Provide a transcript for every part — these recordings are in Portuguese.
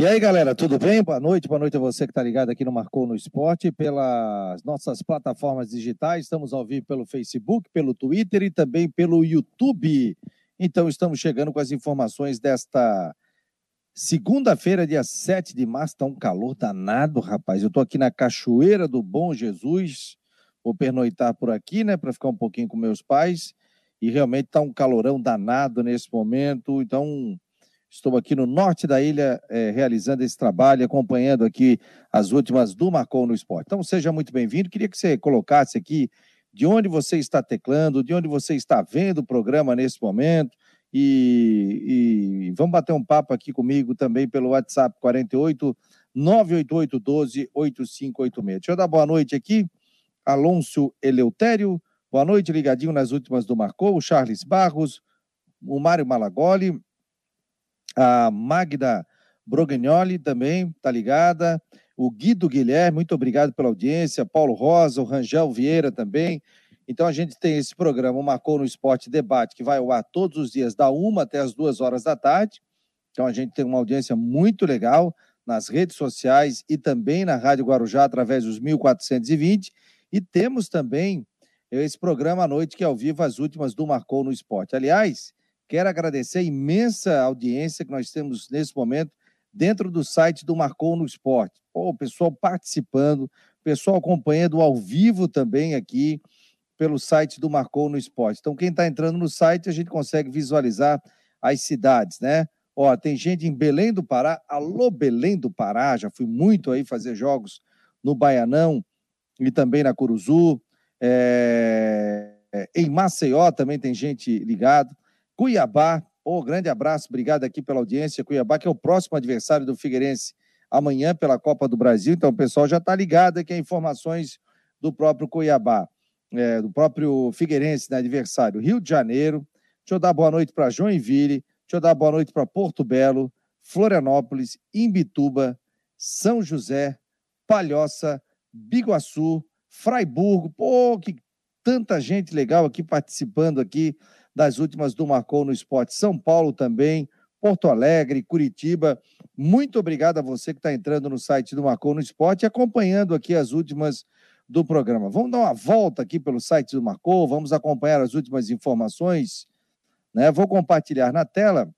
E aí, galera, tudo bem? Boa noite, boa noite a você que está ligado aqui no Marcou no Esporte, pelas nossas plataformas digitais. Estamos ao vivo pelo Facebook, pelo Twitter e também pelo YouTube. Então, estamos chegando com as informações desta segunda-feira, dia 7 de março. Está um calor danado, rapaz. Eu estou aqui na Cachoeira do Bom Jesus. Vou pernoitar por aqui, né, para ficar um pouquinho com meus pais. E realmente está um calorão danado nesse momento. Então Estou aqui no norte da ilha é, realizando esse trabalho, acompanhando aqui as últimas do Marcou no Esporte. Então, seja muito bem-vindo. Queria que você colocasse aqui de onde você está teclando, de onde você está vendo o programa nesse momento. E, e vamos bater um papo aqui comigo também pelo WhatsApp 48 988 12 8586. Deixa eu dar boa noite aqui. Alonso Eleutério, boa noite, ligadinho nas últimas do Marcou, Charles Barros, o Mário Malagoli, a Magda Brognoli também está ligada. O Guido Guilherme, muito obrigado pela audiência. Paulo Rosa, o Rangel Vieira também. Então a gente tem esse programa, Marcou no Esporte Debate, que vai ao ar todos os dias, da uma até as duas horas da tarde. Então a gente tem uma audiência muito legal nas redes sociais e também na Rádio Guarujá através dos 1420. E temos também esse programa à noite, que é ao vivo, as últimas do Marcou no Esporte. Aliás, Quero agradecer a imensa audiência que nós temos nesse momento dentro do site do Marcou no Esporte. Pô, o pessoal participando, pessoal acompanhando ao vivo também aqui pelo site do Marcou no Esporte. Então, quem está entrando no site, a gente consegue visualizar as cidades, né? Ó, tem gente em Belém do Pará. Alô, Belém do Pará, já fui muito aí fazer jogos no Baianão e também na Curuzu. É... Em Maceió também tem gente ligado. Cuiabá. Oh, grande abraço, obrigado aqui pela audiência. Cuiabá, que é o próximo adversário do Figueirense amanhã pela Copa do Brasil. Então, o pessoal já está ligado aqui a informações do próprio Cuiabá, é, do próprio Figueirense, né, adversário. Rio de Janeiro. Deixa eu dar boa noite para Joinville. Deixa eu dar boa noite para Porto Belo, Florianópolis, Imbituba, São José, Palhoça, Biguaçu, Fraiburgo. Pô, que tanta gente legal aqui participando aqui das últimas do Marcou no Esporte. São Paulo também, Porto Alegre, Curitiba. Muito obrigado a você que está entrando no site do Marcou no Esporte e acompanhando aqui as últimas do programa. Vamos dar uma volta aqui pelo site do Marcou, vamos acompanhar as últimas informações. Né? Vou compartilhar na tela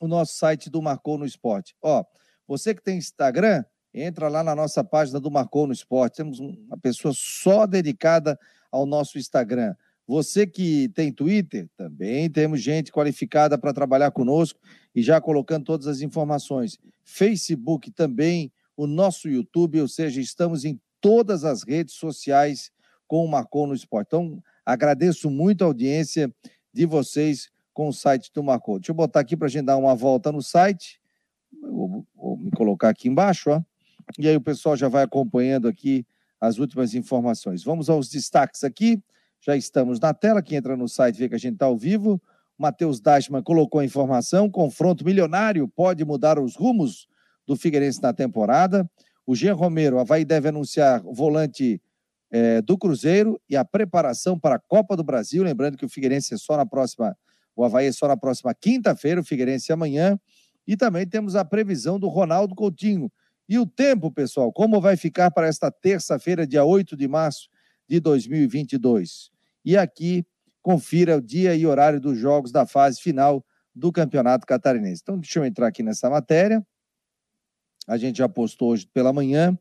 o nosso site do Marcou no Esporte. Ó, você que tem Instagram, entra lá na nossa página do Marcou no Esporte. Temos uma pessoa só dedicada ao nosso Instagram. Você que tem Twitter, também temos gente qualificada para trabalhar conosco e já colocando todas as informações. Facebook também, o nosso YouTube, ou seja, estamos em todas as redes sociais com o Marcou no Esporte. Então, agradeço muito a audiência de vocês com o site do Marcou. Deixa eu botar aqui para a gente dar uma volta no site. Vou, vou me colocar aqui embaixo, ó. E aí o pessoal já vai acompanhando aqui as últimas informações. Vamos aos destaques aqui. Já estamos na tela. Quem entra no site vê que a gente está ao vivo. Matheus Dashman colocou a informação: confronto milionário pode mudar os rumos do Figueirense na temporada. O Jean Romero, Havaí deve anunciar o volante é, do Cruzeiro e a preparação para a Copa do Brasil. Lembrando que o Figueirense é só na próxima, o Havaí é só na próxima quinta-feira, o Figueirense amanhã. E também temos a previsão do Ronaldo Coutinho. E o tempo, pessoal, como vai ficar para esta terça-feira, dia 8 de março? De 2022. E aqui confira o dia e horário dos jogos da fase final do Campeonato Catarinense. Então, deixa eu entrar aqui nessa matéria. A gente já postou hoje pela manhã.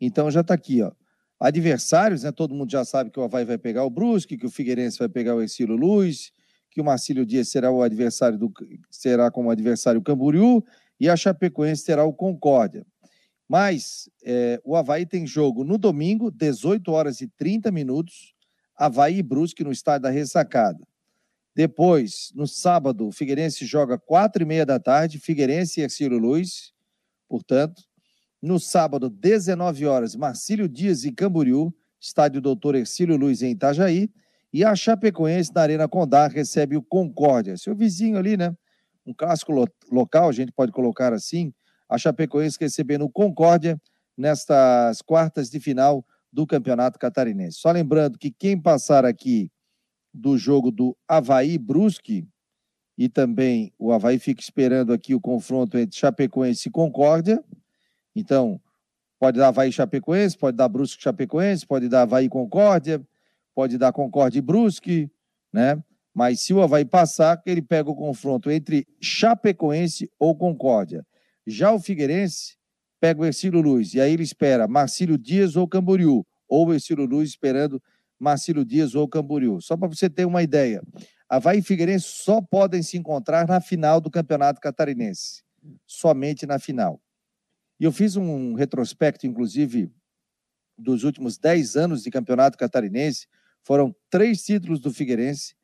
Então, já está aqui, ó. Adversários, né? Todo mundo já sabe que o Havaí vai pegar o Brusque, que o Figueirense vai pegar o Exílio Luz, que o Marcílio Dias será o adversário do será como adversário o Camboriú e a Chapecoense terá o Concórdia. Mas é, o Havaí tem jogo no domingo, 18 horas e 30 minutos, Havaí e Brusque no estádio da Ressacada. Depois, no sábado, o Figueirense joga quatro e meia da tarde, Figueirense e Ercílio Luz, portanto. No sábado, 19 horas, Marcílio Dias e Camboriú, estádio Doutor Ercílio Luz em Itajaí. E a Chapecoense, na Arena Condá, recebe o Concórdia, seu vizinho ali, né? Um clássico lo local, a gente pode colocar assim, a Chapecoense recebendo o Concórdia nestas quartas de final do Campeonato Catarinense. Só lembrando que quem passar aqui do jogo do Havaí Brusque, e também o Havaí fica esperando aqui o confronto entre Chapecoense e Concórdia. Então, pode dar Havaí Chapecoense, pode dar Brusque Chapecoense, pode dar Havaí Concórdia, pode dar Concórdia e Brusque, né? Mas se o Havaí passar, ele pega o confronto entre Chapecoense ou Concórdia. Já o Figueirense pega o Ercílio Luz, e aí ele espera Marcílio Dias ou Camboriú, ou o Ercílio Luz esperando Marcílio Dias ou Camboriú. Só para você ter uma ideia, Havaí e Figueirense só podem se encontrar na final do Campeonato Catarinense, somente na final. E eu fiz um retrospecto, inclusive, dos últimos 10 anos de Campeonato Catarinense, foram três títulos do Figueirense,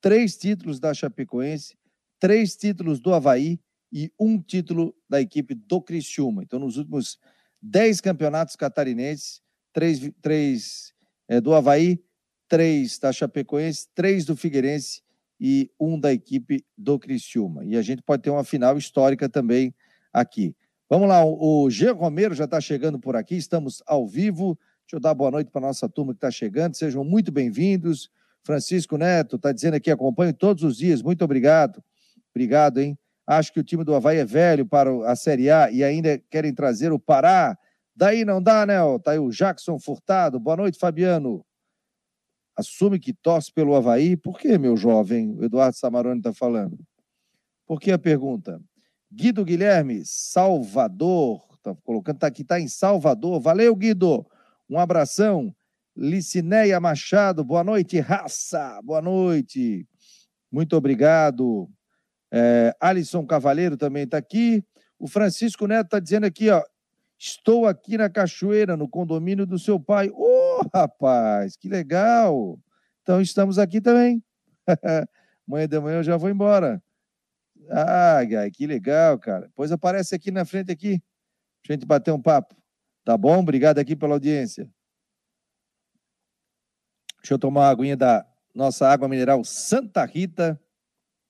três títulos da Chapecoense, três títulos do Havaí e um título da equipe do Criciúma. Então, nos últimos dez campeonatos catarinenses, três, três é, do Havaí, três da Chapecoense, três do Figueirense e um da equipe do Criciúma. E a gente pode ter uma final histórica também aqui. Vamos lá, o G. Romero já está chegando por aqui, estamos ao vivo. Deixa eu dar boa noite para a nossa turma que está chegando, sejam muito bem-vindos. Francisco Neto está dizendo aqui, acompanho todos os dias, muito obrigado. Obrigado, hein? Acho que o time do Havaí é velho para a Série A e ainda querem trazer o Pará. Daí não dá, né? Tá aí o Jackson Furtado. Boa noite, Fabiano. Assume que torce pelo Havaí. Por que, meu jovem? O Eduardo Samarone está falando. Por que a pergunta? Guido Guilherme, Salvador. Está colocando, está aqui, está em Salvador. Valeu, Guido. Um abração. Licineia Machado, boa noite, raça, boa noite. Muito obrigado. É, Alisson Cavaleiro também está aqui. O Francisco Neto está dizendo aqui, ó. Estou aqui na Cachoeira, no condomínio do seu pai. Ô, oh, rapaz, que legal! Então estamos aqui também. Manhã de manhã eu já vou embora. Ah, que legal, cara. Pois aparece aqui na frente aqui. a gente bater um papo. Tá bom? Obrigado aqui pela audiência. Deixa eu tomar uma aguinha da nossa água mineral Santa Rita,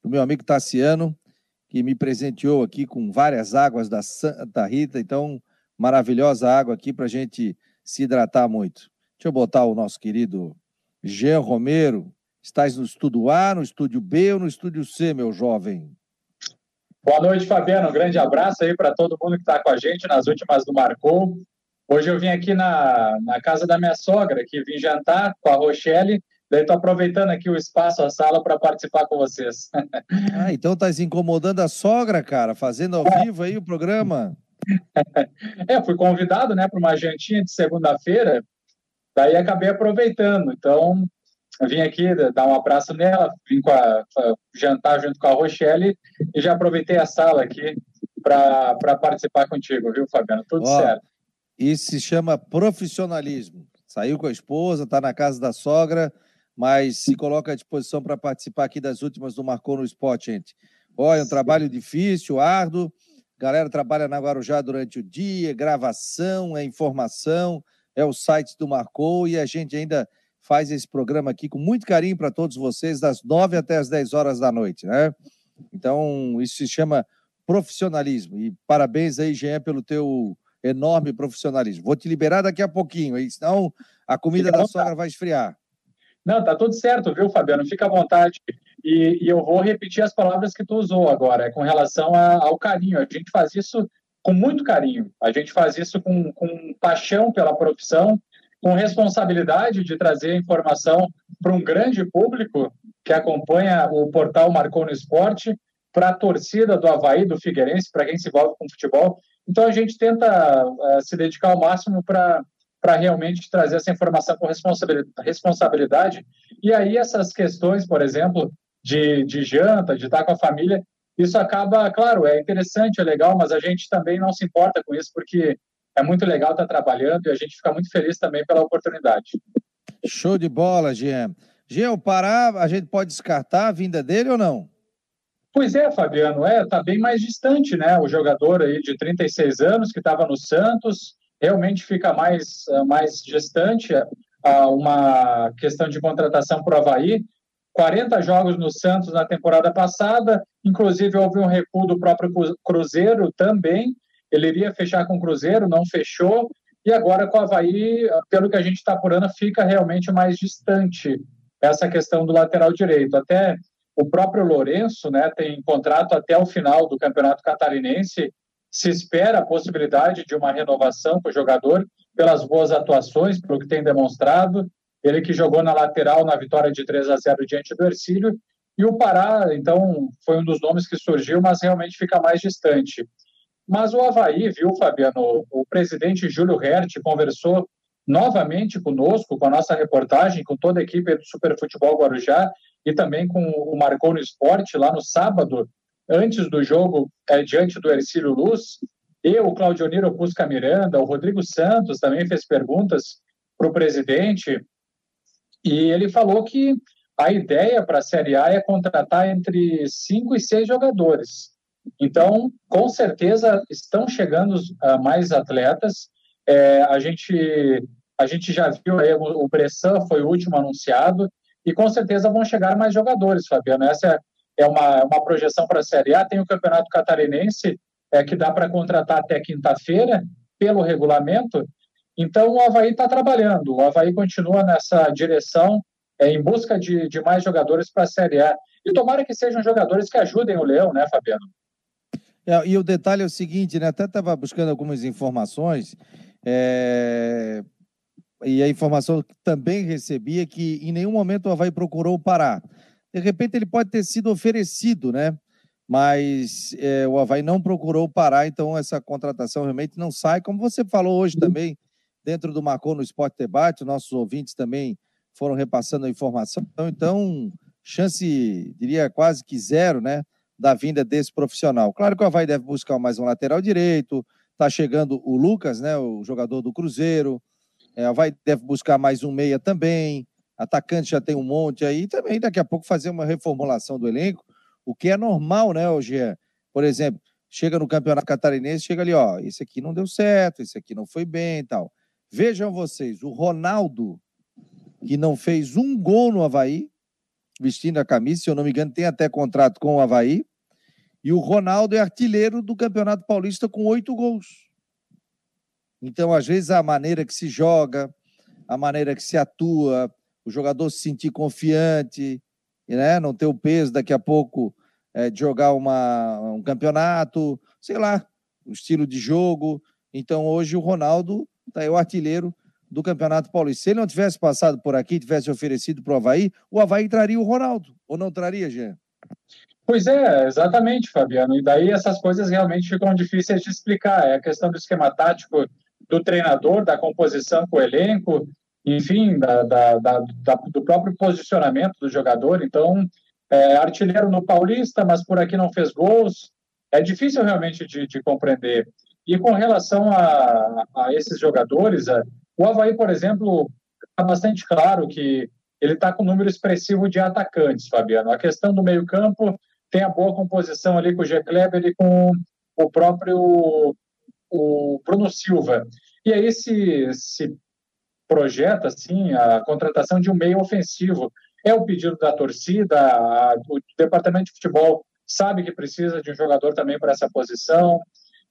do meu amigo Tassiano, que me presenteou aqui com várias águas da Santa Rita. Então, maravilhosa água aqui para a gente se hidratar muito. Deixa eu botar o nosso querido Jean Romero. Estás no estúdio A, no estúdio B ou no estúdio C, meu jovem? Boa noite, Fabiano. Um grande abraço aí para todo mundo que está com a gente nas últimas do Marcou. Hoje eu vim aqui na, na casa da minha sogra, que vim jantar com a Rochelle, daí estou aproveitando aqui o espaço, a sala, para participar com vocês. ah, então tá incomodando a sogra, cara, fazendo ao vivo aí o programa. é, fui convidado, né, para uma jantinha de segunda-feira, daí acabei aproveitando. Então, vim aqui dar um abraço nela, vim com a, jantar junto com a Rochelle e já aproveitei a sala aqui para participar contigo, viu, Fabiano? Tudo Ó, certo. Isso se chama profissionalismo. Saiu com a esposa, está na casa da sogra, mas se coloca à disposição para participar aqui das últimas do Marcou no Esporte, gente. Olha, é um trabalho difícil, árduo. Galera trabalha na Guarujá durante o dia, gravação, é informação, é o site do Marcou e a gente ainda faz esse programa aqui com muito carinho para todos vocês, das nove até as dez horas da noite, né? Então, isso se chama profissionalismo. E parabéns aí, Jean, pelo teu enorme profissionalismo. Vou te liberar daqui a pouquinho, aí, senão a comida Fica da sogra vai esfriar. Não, tá tudo certo, viu, Fabiano? Fica à vontade. E, e eu vou repetir as palavras que tu usou agora, com relação a, ao carinho. A gente faz isso com muito carinho, a gente faz isso com, com paixão pela profissão, com responsabilidade de trazer informação para um grande público que acompanha o portal Marcou no Esporte, para a torcida do Havaí, do Figueirense, para quem se envolve com futebol. Então a gente tenta uh, se dedicar ao máximo para para realmente trazer essa informação com responsabilidade. E aí essas questões, por exemplo, de, de janta, de estar com a família, isso acaba, claro, é interessante, é legal, mas a gente também não se importa com isso, porque é muito legal estar trabalhando e a gente fica muito feliz também pela oportunidade. Show de bola, Jean. Jean, o Pará, a gente pode descartar a vinda dele ou não? Pois é, Fabiano, é, tá bem mais distante, né? O jogador aí de 36 anos que estava no Santos, realmente fica mais, eh, mais distante a eh, uma questão de contratação para o Havaí. 40 jogos no Santos na temporada passada, inclusive houve um recuo do próprio Cruzeiro também. Ele iria fechar com o Cruzeiro, não fechou, e agora com o Havaí, pelo que a gente está apurando, fica realmente mais distante essa questão do lateral direito. Até o próprio Lourenço né, tem contrato até o final do Campeonato Catarinense. Se espera a possibilidade de uma renovação com o jogador pelas boas atuações, pelo que tem demonstrado. Ele que jogou na lateral na vitória de 3 a 0 diante do Ercílio. E o Pará, então, foi um dos nomes que surgiu, mas realmente fica mais distante. Mas o Havaí, viu, Fabiano? O presidente Júlio Hert conversou novamente conosco, com a nossa reportagem, com toda a equipe do Super Futebol Guarujá e também com o Marcou no Esporte, lá no sábado, antes do jogo, é, diante do Ercílio Luz. Eu, o Claudioniro Pusca Miranda, o Rodrigo Santos também fez perguntas para o presidente e ele falou que a ideia para a Série A é contratar entre cinco e seis jogadores. Então, com certeza, estão chegando uh, mais atletas. É, a, gente, a gente já viu aí, o Bressan foi o último anunciado, e com certeza vão chegar mais jogadores, Fabiano. Essa é uma, uma projeção para a Série A. Tem o Campeonato Catarinense, é, que dá para contratar até quinta-feira, pelo regulamento. Então, o Havaí está trabalhando. O Havaí continua nessa direção, é, em busca de, de mais jogadores para a Série A. E tomara que sejam jogadores que ajudem o Leão, né, Fabiano? É, e o detalhe é o seguinte, né? Até estava buscando algumas informações. É... E a informação que também recebi é que em nenhum momento o Havaí procurou parar. De repente ele pode ter sido oferecido, né? Mas é, o Havaí não procurou parar, então essa contratação realmente não sai. Como você falou hoje também, dentro do Marcou no Esporte Debate, nossos ouvintes também foram repassando a informação. Então, chance, diria quase que zero, né? Da vinda desse profissional. Claro que o Havaí deve buscar mais um lateral direito, Está chegando o Lucas, né, o jogador do Cruzeiro. É, vai, deve buscar mais um meia também. Atacante já tem um monte aí. Também daqui a pouco fazer uma reformulação do elenco, o que é normal, né, Jean? Por exemplo, chega no Campeonato Catarinense, chega ali, ó, esse aqui não deu certo, esse aqui não foi bem e tal. Vejam vocês, o Ronaldo, que não fez um gol no Havaí, vestindo a camisa, se eu não me engano, tem até contrato com o Havaí, e o Ronaldo é artilheiro do Campeonato Paulista com oito gols. Então, às vezes, a maneira que se joga, a maneira que se atua, o jogador se sentir confiante, né? não ter o peso daqui a pouco é, de jogar uma, um campeonato, sei lá, o estilo de jogo. Então, hoje, o Ronaldo aí o artilheiro do Campeonato Paulista. Se ele não tivesse passado por aqui, tivesse oferecido para o Havaí, o Havaí traria o Ronaldo, ou não traria, Jean? Pois é, exatamente, Fabiano. E daí essas coisas realmente ficam difíceis de explicar. É a questão do esquema tático do treinador, da composição com o elenco, enfim, da, da, da, do próprio posicionamento do jogador. Então, é, artilheiro no Paulista, mas por aqui não fez gols. É difícil realmente de, de compreender. E com relação a, a esses jogadores, a, o Havaí, por exemplo, está bastante claro que ele está com um número expressivo de atacantes, Fabiano. A questão do meio-campo tem a boa composição ali com o G. Kleber e com o próprio o Bruno Silva. E aí se, se projeta assim a contratação de um meio ofensivo. É o pedido da torcida, a, o departamento de futebol sabe que precisa de um jogador também para essa posição.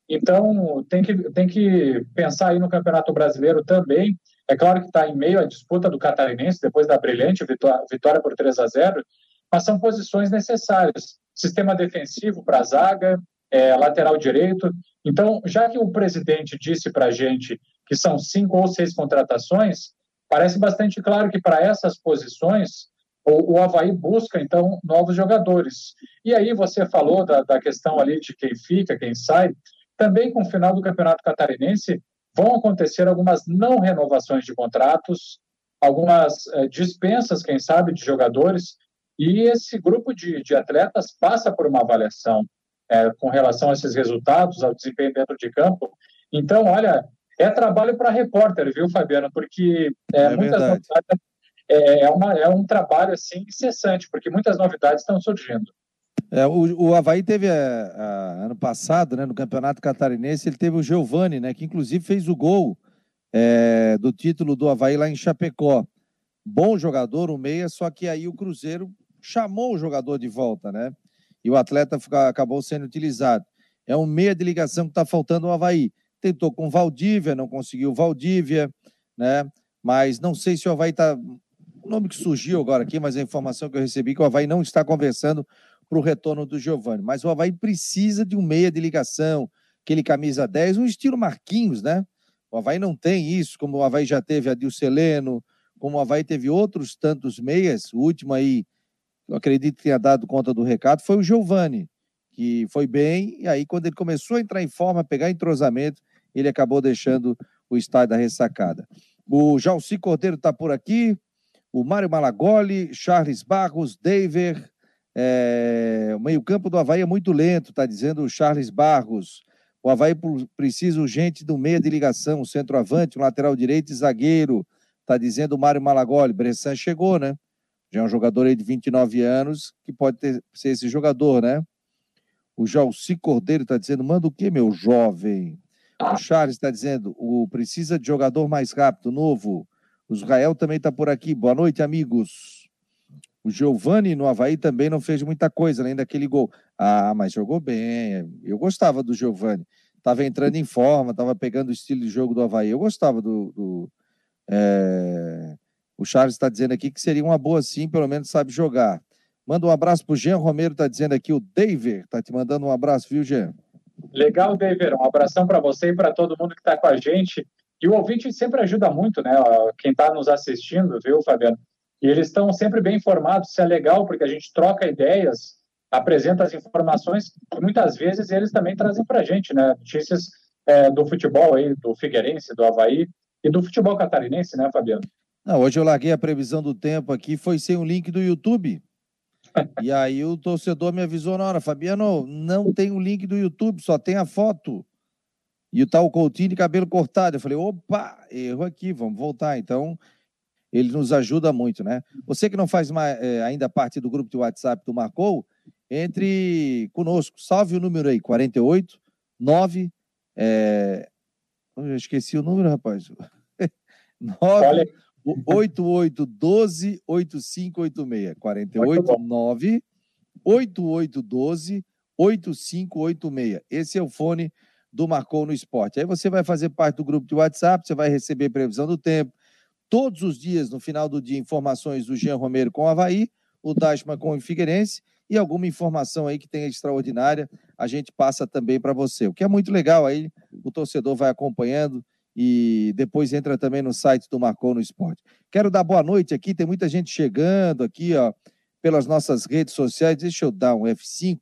Então, tem que, tem que pensar aí no Campeonato Brasileiro também. É claro que está em meio à disputa do Catarinense, depois da brilhante vitória, vitória por 3 a 0, mas são posições necessárias sistema defensivo para a zaga, é, lateral direito. Então, já que o presidente disse para a gente que são cinco ou seis contratações, parece bastante claro que para essas posições o, o Havaí busca, então, novos jogadores. E aí você falou da, da questão ali de quem fica, quem sai. Também com o final do Campeonato Catarinense vão acontecer algumas não renovações de contratos, algumas é, dispensas, quem sabe, de jogadores, e esse grupo de, de atletas passa por uma avaliação é, com relação a esses resultados, ao desempenho dentro de campo. Então, olha, é trabalho para repórter, viu, Fabiano? Porque é, é muitas novidades, é, é, uma, é um trabalho assim incessante, porque muitas novidades estão surgindo. É, o, o Havaí teve, a, a, ano passado, né, no Campeonato Catarinense, ele teve o Giovani, né, que inclusive fez o gol é, do título do Havaí lá em Chapecó. Bom jogador, o meia, só que aí o Cruzeiro chamou o jogador de volta, né? E o atleta acabou sendo utilizado. É um meia de ligação que está faltando o Havaí. Tentou com Valdívia, não conseguiu Valdívia, né? Mas não sei se o Havaí está um nome que surgiu agora aqui, mas a informação que eu recebi é que o Havaí não está conversando para o retorno do Giovani. Mas o Havaí precisa de um meia de ligação, aquele camisa 10, um estilo Marquinhos, né? O Havaí não tem isso, como o Havaí já teve a Dilceleno, como o Havaí teve outros tantos meias, o último aí, eu acredito que tenha dado conta do recado, foi o Giovani, que foi bem, e aí quando ele começou a entrar em forma, pegar entrosamento, ele acabou deixando o estádio da ressacada. O Jalci Cordeiro está por aqui, o Mário Malagoli, Charles Barros, David, é, o meio-campo do Havaí é muito lento, está dizendo o Charles Barros. O Havaí precisa urgente do meia de ligação, um centroavante, um lateral direito e zagueiro. Está dizendo o Mário Malagoli. Bressan chegou, né? Já é um jogador aí de 29 anos que pode ter, ser esse jogador, né? O Jalci Cordeiro está dizendo: manda o quê, meu jovem? O Charles está dizendo: o precisa de jogador mais rápido, novo. O Israel também está por aqui. Boa noite, amigos. O Giovani no Havaí também não fez muita coisa, além daquele gol. Ah, mas jogou bem. Eu gostava do Giovani. Estava entrando em forma, estava pegando o estilo de jogo do Havaí. Eu gostava do. do é... O Charles está dizendo aqui que seria uma boa sim, pelo menos sabe jogar. Manda um abraço para o Jean Romero, está dizendo aqui, o David está te mandando um abraço, viu, Jean? Legal, David. Um abração para você e para todo mundo que está com a gente. E o ouvinte sempre ajuda muito, né? Quem está nos assistindo, viu, Fabiano? E eles estão sempre bem informados, isso é legal, porque a gente troca ideias, apresenta as informações, e muitas vezes eles também trazem para a gente, né? Notícias é, do futebol aí, do Figueirense, do Havaí e do futebol catarinense, né, Fabiano? Não, hoje eu larguei a previsão do tempo aqui, foi sem o link do YouTube. E aí o torcedor me avisou na hora, Fabiano, não tem o link do YouTube, só tem a foto. E o tal Coutinho de cabelo cortado. Eu falei, opa, erro aqui, vamos voltar. Então, ele nos ajuda muito, né? Você que não faz mais, é, ainda parte do grupo de WhatsApp do Marcou, entre conosco. Salve o número aí, 48 9. É... Eu esqueci o número, rapaz. 9 8812 8586. 48 9 8812 8586. Esse é o fone do Marcou no Esporte. Aí você vai fazer parte do grupo de WhatsApp, você vai receber previsão do tempo, todos os dias, no final do dia, informações do Jean Romero com o Havaí, o Dashman com o Figueirense e alguma informação aí que tenha extraordinária, a gente passa também para você. O que é muito legal aí, o torcedor vai acompanhando e depois entra também no site do Marcou no Esporte. Quero dar boa noite aqui, tem muita gente chegando aqui, ó, pelas nossas redes sociais. Deixa eu dar um F5,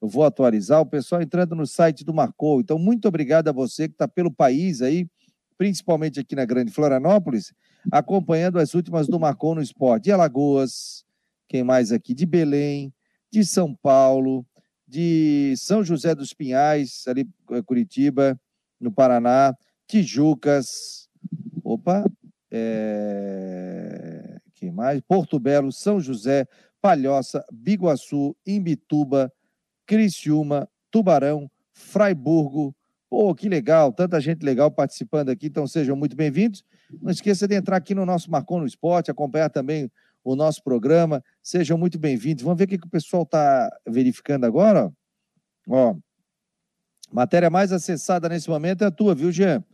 eu vou atualizar o pessoal entrando no site do Marcou. Então, muito obrigado a você que está pelo país aí, principalmente aqui na Grande Florianópolis, acompanhando as últimas do Marcon no Esporte. De Alagoas, quem mais aqui? De Belém, de São Paulo, de São José dos Pinhais, ali eh, Curitiba, no Paraná, Tijucas, opa, é... quem mais? Porto Belo, São José, Palhoça, Biguaçu, Imbituba, Criciúma, Tubarão, Fraiburgo, Pô, que legal, tanta gente legal participando aqui, então sejam muito bem-vindos. Não esqueça de entrar aqui no nosso Marcon no Esporte, acompanhar também o nosso programa. Sejam muito bem-vindos. Vamos ver o que, que o pessoal está verificando agora. Ó, matéria mais acessada nesse momento é a tua, viu, Jean?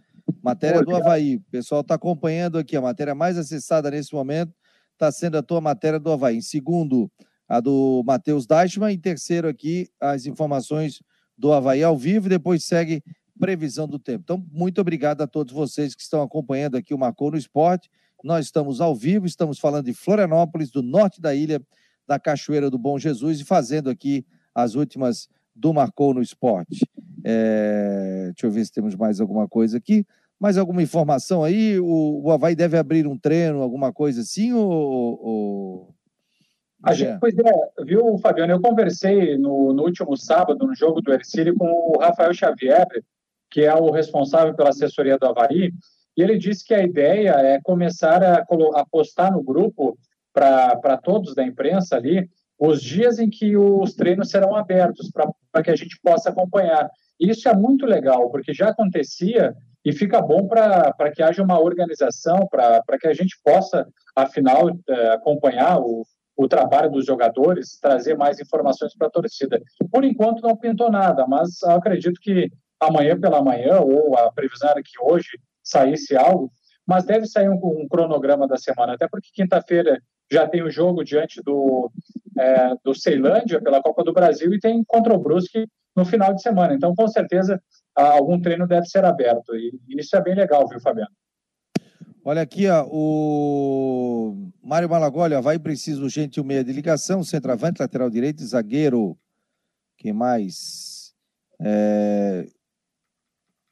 Matéria do Havaí. O pessoal está acompanhando aqui. A matéria mais acessada nesse momento está sendo a tua matéria do Havaí. Em segundo, a do Matheus Deichmann. Em terceiro, aqui, as informações do Havaí ao vivo. Depois segue previsão do tempo. Então, muito obrigado a todos vocês que estão acompanhando aqui o Marcou no Esporte. Nós estamos ao vivo, estamos falando de Florianópolis, do norte da ilha, da Cachoeira do Bom Jesus e fazendo aqui as últimas do Marcou no Esporte. É... Deixa eu ver se temos mais alguma coisa aqui. Mais alguma informação aí? O, o Havaí deve abrir um treino, alguma coisa assim? Ou, ou... A gente, pois é, viu, Fabiano? Eu conversei no, no último sábado, no jogo do Ercílio, com o Rafael Xavier, que é o responsável pela assessoria do Havaí, e ele disse que a ideia é começar a, a postar no grupo para todos da imprensa ali os dias em que os treinos serão abertos para que a gente possa acompanhar. Isso é muito legal, porque já acontecia e fica bom para que haja uma organização, para que a gente possa, afinal, é, acompanhar o, o trabalho dos jogadores, trazer mais informações para a torcida. Por enquanto não pintou nada, mas acredito que amanhã pela manhã, ou a previsão era que hoje saísse algo, mas deve sair um, um cronograma da semana, até porque quinta-feira já tem o jogo diante do, é, do Ceilândia pela Copa do Brasil e tem contra o Brusque no final de semana. Então, com certeza, algum treino deve ser aberto. E isso é bem legal, viu, Fabiano? Olha aqui, ó, o Mário Malagoli, vai preciso urgente o meia de ligação, centroavante, lateral direito, zagueiro. Quem mais? É...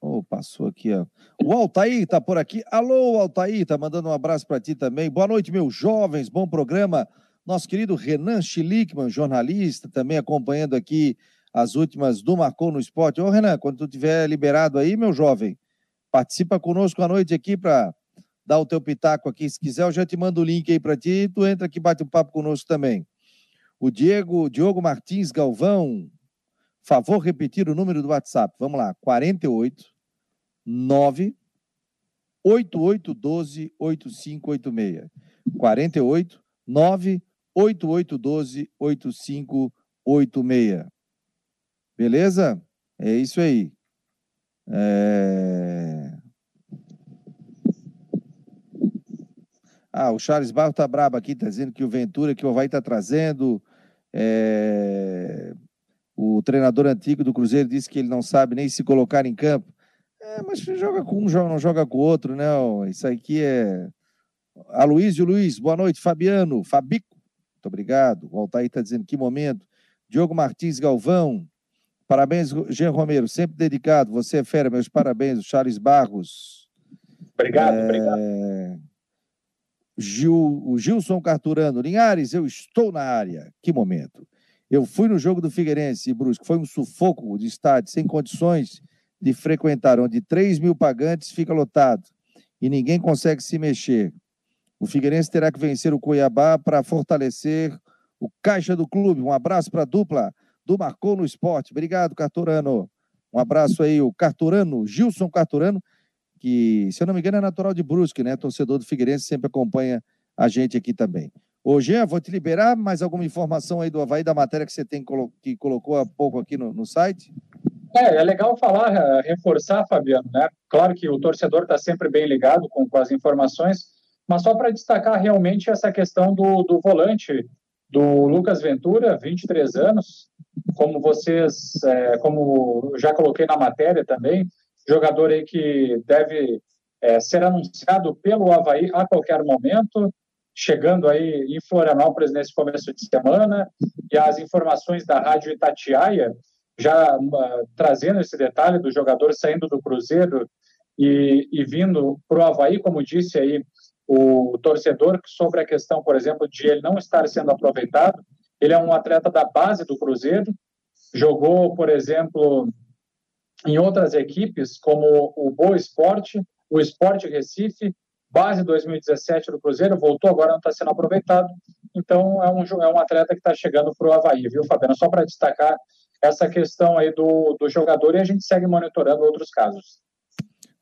Oh, passou aqui, ó. O Altair tá por aqui. Alô, Altair, tá mandando um abraço para ti também. Boa noite, meus jovens, bom programa. Nosso querido Renan Schlickman, jornalista, também acompanhando aqui as últimas do Marcou no Esporte. Ô, Renan, quando tu tiver liberado aí, meu jovem, participa conosco à noite aqui para dar o teu pitaco aqui. Se quiser, eu já te mando o link aí para ti e tu entra aqui bate um papo conosco também. O Diego, Diogo Martins Galvão, favor repetir o número do WhatsApp. Vamos lá, 48 9 8812 8586. 48 9 8812 8586. Beleza? É isso aí. É... Ah, o Charles Barro tá brabo aqui, tá dizendo que o Ventura que o Havaí tá trazendo. É... O treinador antigo do Cruzeiro disse que ele não sabe nem se colocar em campo. É, mas joga com um, não joga com o outro, né? Isso aqui é. Aloysio Luiz, boa noite. Fabiano, Fabico, muito obrigado. O Altair está dizendo que momento. Diogo Martins Galvão, parabéns, Jean Romero, sempre dedicado. Você é fera, meus parabéns. O Charles Barros. Obrigado, é... obrigado. Gil, o Gilson Carturano, Linhares, eu estou na área. Que momento. Eu fui no jogo do Figueirense e Brusque, foi um sufoco de estádio, sem condições de frequentar, onde 3 mil pagantes fica lotado e ninguém consegue se mexer. O Figueirense terá que vencer o Cuiabá para fortalecer o caixa do clube. Um abraço para a dupla do Marcou no Esporte. Obrigado, Carturano. Um abraço aí, o Carturano, Gilson Carturano, que, se eu não me engano, é natural de Brusque, né? Torcedor do Figueirense sempre acompanha a gente aqui também. Ô, Jean, vou te liberar mais alguma informação aí do Havaí, da matéria que você tem que colocou há pouco aqui no, no site? É, é legal falar, eh, reforçar, Fabiano, né? Claro que o torcedor está sempre bem ligado com, com as informações, mas só para destacar realmente essa questão do, do volante, do Lucas Ventura, 23 anos, como vocês, é, como já coloquei na matéria também, jogador aí que deve é, ser anunciado pelo Havaí a qualquer momento, chegando aí em Florianópolis nesse começo de semana, e as informações da Rádio Itatiaia, já uh, trazendo esse detalhe do jogador saindo do Cruzeiro e, e vindo para o Havaí, como disse aí o torcedor, sobre a questão, por exemplo, de ele não estar sendo aproveitado, ele é um atleta da base do Cruzeiro, jogou, por exemplo, em outras equipes, como o Boa Esporte, o Esporte Recife, base 2017 do Cruzeiro, voltou, agora não está sendo aproveitado. Então, é um, é um atleta que está chegando para o Havaí, viu, Fabiano? Só para destacar essa questão aí do, do jogador e a gente segue monitorando outros casos.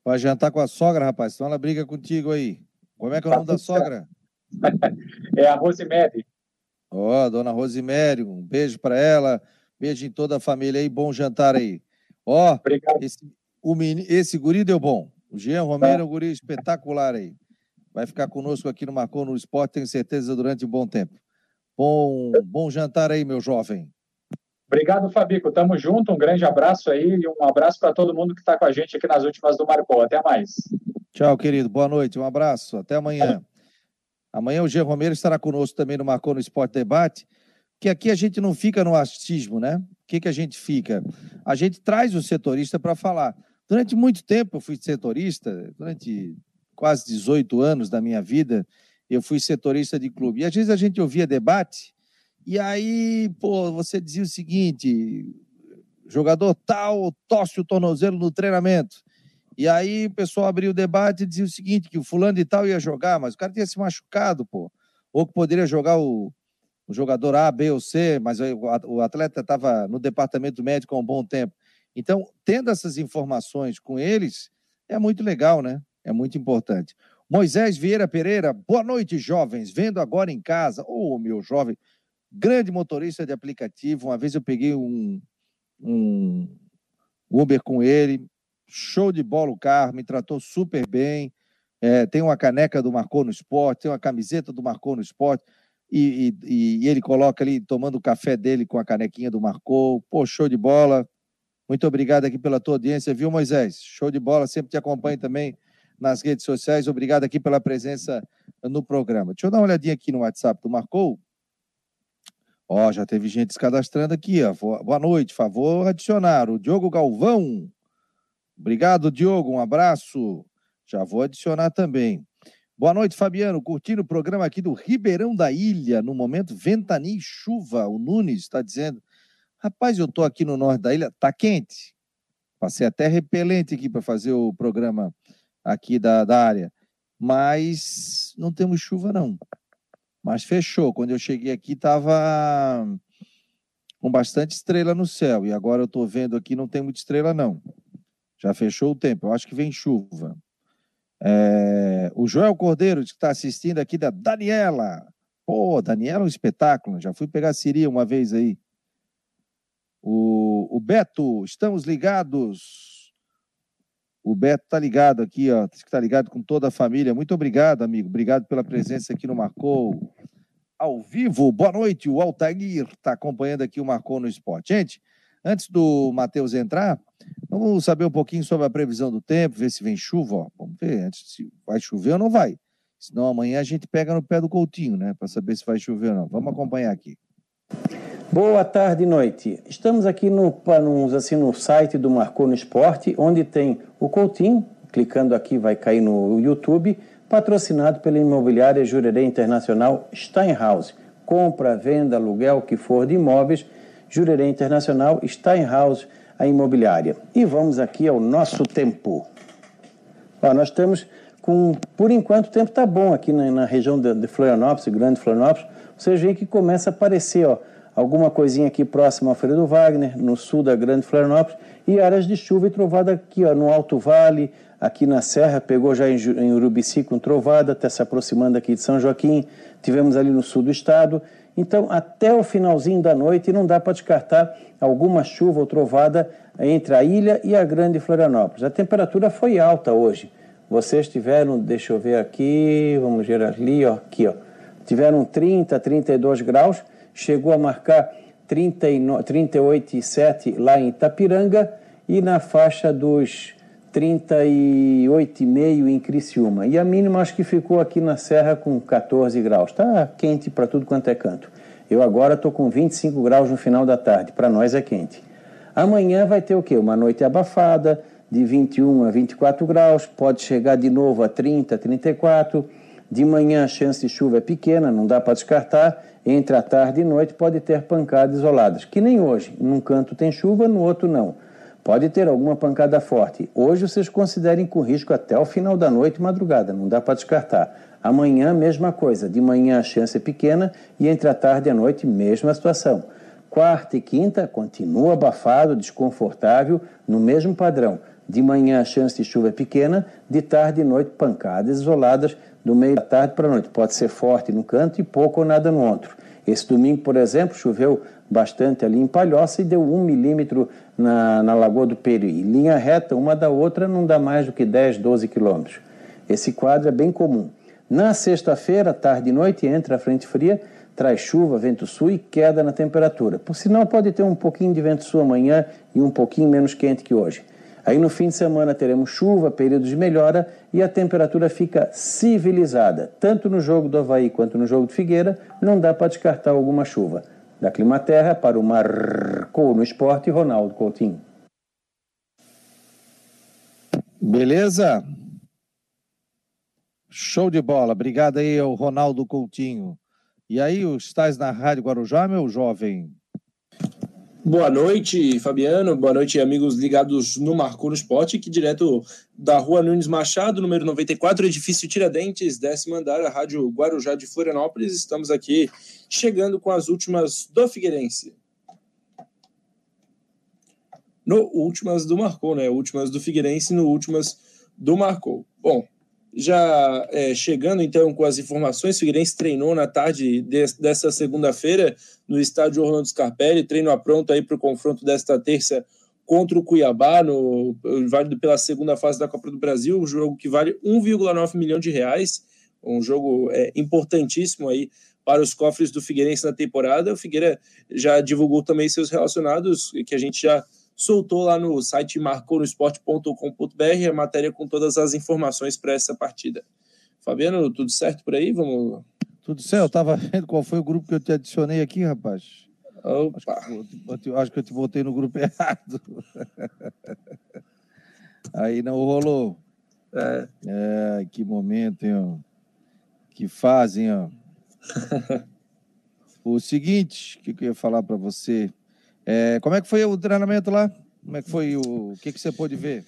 Vai jantar com a sogra, rapaz, senão ela briga contigo aí. Como é que é o nome da sogra? é a Rosemary. Ó, oh, dona Rosemary, um beijo para ela, beijo em toda a família aí, bom jantar aí. Ó, oh, esse, o esse guri deu bom. O Jean Romero é um guri espetacular aí. Vai ficar conosco aqui no Marcou no Esporte, tenho certeza, durante um bom tempo. Bom, bom jantar aí, meu jovem. Obrigado, Fabico. Tamo junto. Um grande abraço aí e um abraço para todo mundo que está com a gente aqui nas últimas do Marcou. Até mais. Tchau, querido. Boa noite. Um abraço. Até amanhã. Amanhã o Jean Romero estará conosco também no Marcou no Esporte Debate, que aqui a gente não fica no achismo, né? O que, que a gente fica? A gente traz o setorista para falar. Durante muito tempo eu fui setorista, durante quase 18 anos da minha vida, eu fui setorista de clube. E às vezes a gente ouvia debate, e aí, pô, você dizia o seguinte: jogador tal tosse o tornozelo no treinamento. E aí o pessoal abriu o debate e dizia o seguinte: que o fulano de tal ia jogar, mas o cara tinha se machucado, pô. Ou que poderia jogar o, o jogador A, B ou C, mas o atleta estava no departamento médico há um bom tempo. Então, tendo essas informações com eles, é muito legal, né? É muito importante. Moisés Vieira Pereira, boa noite, jovens. Vendo agora em casa. Ô, oh, meu jovem, grande motorista de aplicativo. Uma vez eu peguei um, um Uber com ele. Show de bola o carro, me tratou super bem. É, tem uma caneca do Marcou no Esporte, tem uma camiseta do Marcou no Esporte, e, e, e, ele coloca ali, tomando o café dele com a canequinha do Marcou. Pô, show de bola. Muito obrigado aqui pela tua audiência, viu, Moisés? Show de bola, sempre te acompanho também nas redes sociais. Obrigado aqui pela presença no programa. Deixa eu dar uma olhadinha aqui no WhatsApp do Marcou. Ó, já teve gente se cadastrando aqui, ó. Boa noite, favor adicionar. O Diogo Galvão. Obrigado, Diogo. Um abraço. Já vou adicionar também. Boa noite, Fabiano. Curtindo o programa aqui do Ribeirão da Ilha, no momento ventania e chuva. O Nunes está dizendo: Rapaz, eu estou aqui no norte da ilha, tá quente. Passei até repelente aqui para fazer o programa aqui da, da área. Mas não temos chuva, não. Mas fechou. Quando eu cheguei aqui, estava com bastante estrela no céu. E agora eu estou vendo aqui, não tem muita estrela, não. Já fechou o tempo. Eu acho que vem chuva. É... O Joel Cordeiro, que está assistindo aqui, da Daniela. Pô, Daniela é um espetáculo. Já fui pegar Siri uma vez aí. O, o Beto, estamos ligados. O Beto tá ligado aqui, ó. Tá ligado com toda a família. Muito obrigado, amigo. Obrigado pela presença aqui no Marcou ao vivo. Boa noite. O Altair está acompanhando aqui o Marcou no Esporte. Gente, antes do Matheus entrar, vamos saber um pouquinho sobre a previsão do tempo, ver se vem chuva. Ó. Vamos ver antes se vai chover ou não vai. Senão amanhã a gente pega no pé do Coutinho, né? Para saber se vai chover ou não. Vamos acompanhar aqui. Boa tarde e noite. Estamos aqui no, assim, no site do Marcou no Esporte, onde tem o Coutinho, clicando aqui vai cair no YouTube, patrocinado pela imobiliária Jurerê Internacional Steinhaus. Compra, venda, aluguel, o que for de imóveis, Jurerê Internacional Steinhaus, a imobiliária. E vamos aqui ao nosso tempo. Ó, nós estamos com, por enquanto, o tempo está bom aqui na, na região de, de Florianópolis, Grande Florianópolis. Você vê que começa a aparecer, ó, alguma coisinha aqui próximo ao do Wagner, no sul da Grande Florianópolis, e áreas de chuva e trovada aqui ó, no Alto Vale, aqui na Serra, pegou já em, em Urubici com trovada, até se aproximando aqui de São Joaquim, tivemos ali no sul do estado. Então, até o finalzinho da noite, não dá para descartar alguma chuva ou trovada entre a ilha e a Grande Florianópolis. A temperatura foi alta hoje. Vocês tiveram, deixa eu ver aqui, vamos ver ali, ó, aqui, ó, tiveram 30, 32 graus chegou a marcar 38,7 lá em Itapiranga e na faixa dos 38,5 em Criciúma. E a mínima acho que ficou aqui na Serra com 14 graus. Está quente para tudo quanto é canto. Eu agora estou com 25 graus no final da tarde. Para nós é quente. Amanhã vai ter o quê? Uma noite abafada, de 21 a 24 graus, pode chegar de novo a 30, 34. De manhã a chance de chuva é pequena, não dá para descartar entre a tarde e noite pode ter pancadas isoladas, que nem hoje. Num canto tem chuva, no outro não. Pode ter alguma pancada forte. Hoje vocês considerem com risco até o final da noite e madrugada, não dá para descartar. Amanhã, mesma coisa. De manhã a chance é pequena e entre a tarde e a noite, mesma situação. Quarta e quinta, continua abafado, desconfortável, no mesmo padrão. De manhã a chance de chuva é pequena, de tarde e noite pancadas isoladas, do meio da tarde para a noite. Pode ser forte no canto e pouco ou nada no outro. Esse domingo, por exemplo, choveu bastante ali em Palhoça e deu um milímetro na, na Lagoa do Peri. Linha reta, uma da outra, não dá mais do que 10, 12 quilômetros. Esse quadro é bem comum. Na sexta-feira, tarde e noite, entra a frente fria, traz chuva, vento sul e queda na temperatura. Por sinal, pode ter um pouquinho de vento sul amanhã e um pouquinho menos quente que hoje. Aí no fim de semana teremos chuva, períodos de melhora e a temperatura fica civilizada. Tanto no jogo do Havaí quanto no jogo de Figueira, não dá para descartar alguma chuva. Da Climaterra para o Marcou no Esporte, Ronaldo Coutinho. Beleza? Show de bola. Obrigado aí ao Ronaldo Coutinho. E aí, estás na Rádio Guarujá, meu jovem? Boa noite, Fabiano. Boa noite, amigos ligados no Marcou no Esporte, aqui direto da Rua Nunes Machado, número 94, edifício Tiradentes, décimo andar, a Rádio Guarujá de Florianópolis. Estamos aqui chegando com as últimas do Figueirense. No últimas do Marcou, né? Últimas do Figueirense no últimas do Marcou. Bom, já é, chegando então com as informações, o Figueirense treinou na tarde de, dessa segunda-feira no estádio Orlando Scarpelli, treino apronto aí para o confronto desta terça contra o Cuiabá, no, válido pela segunda fase da Copa do Brasil, um jogo que vale 1,9 milhão de reais, um jogo é, importantíssimo aí para os cofres do Figueirense na temporada. O Figueira já divulgou também seus relacionados, que a gente já soltou lá no site marconosport.com.br a matéria com todas as informações para essa partida. Fabiano, tudo certo por aí? Vamos. Tudo certo, eu estava vendo qual foi o grupo que eu te adicionei aqui, rapaz. Opa. Acho que, acho que eu te botei no grupo errado. Aí não rolou. É. é que momento, hein? Ó. Que fazem, ó. o seguinte, o que, que eu ia falar para você? É, como é que foi o treinamento lá? Como é que foi o, o que, que você pôde ver?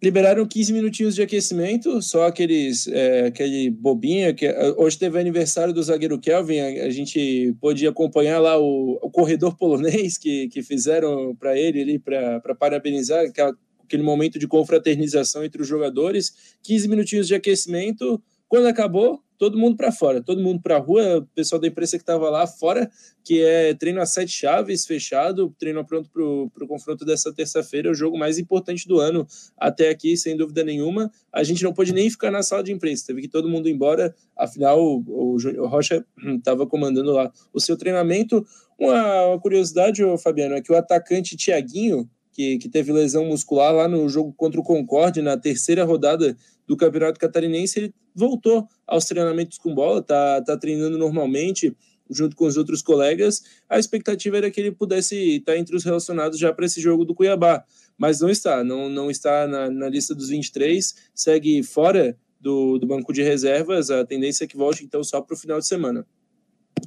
Liberaram 15 minutinhos de aquecimento, só aqueles, é, aquele bobinho. Que, hoje teve aniversário do zagueiro Kelvin, a, a gente pôde acompanhar lá o, o corredor polonês que, que fizeram para ele ali, para parabenizar aquela, aquele momento de confraternização entre os jogadores. 15 minutinhos de aquecimento. Quando acabou, todo mundo para fora, todo mundo para a rua, o pessoal da imprensa que estava lá fora, que é treino a sete chaves, fechado, treino pronto para o confronto dessa terça-feira, o jogo mais importante do ano até aqui, sem dúvida nenhuma. A gente não pôde nem ficar na sala de imprensa, teve que todo mundo ir embora, afinal o, o, Rocha estava comandando lá o seu treinamento. Uma, uma curiosidade, Fabiano, é que o atacante Tiaguinho, que, que teve lesão muscular lá no jogo contra o Concorde, na terceira rodada do Campeonato Catarinense, ele voltou aos treinamentos com bola, tá, tá treinando normalmente junto com os outros colegas. A expectativa era que ele pudesse estar entre os relacionados já para esse jogo do Cuiabá, mas não está, não, não está na, na lista dos 23, segue fora do, do banco de reservas. A tendência é que volte então só para o final de semana.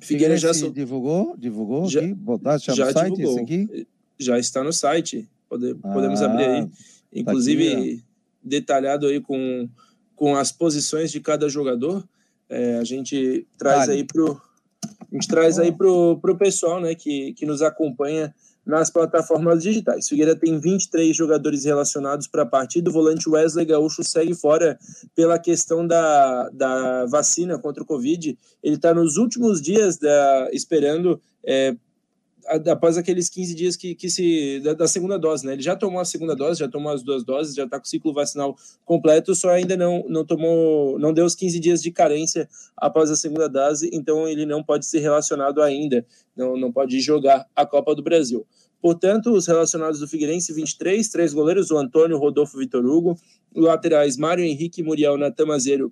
Figueira já so... divulgou, divulgou já, aqui, botaste já, no site divulgou. aqui? Já está no site. Pode, ah, podemos abrir aí. Tá Inclusive tá aqui, detalhado aí com com as posições de cada jogador. É, a gente traz vale. aí pro a gente traz aí pro, pro pessoal, né, que, que nos acompanha nas plataformas digitais. Figueira tem 23 jogadores relacionados para a partida. O volante Wesley Gaúcho segue fora pela questão da, da vacina contra o Covid. Ele está nos últimos dias da, esperando é, após aqueles 15 dias que, que se da, da, segunda dose, né? Ele já tomou a segunda dose, já tomou as duas doses, já está com o ciclo vacinal completo, só ainda não, não tomou, não deu os 15 dias de carência após a segunda dose, então ele não pode ser relacionado ainda, não, não pode jogar a Copa do Brasil. Portanto, os relacionados do Figueirense, 23, três goleiros, o Antônio, Rodolfo Vitor Hugo, laterais Mário Henrique, Muriel, Natan Mazeiro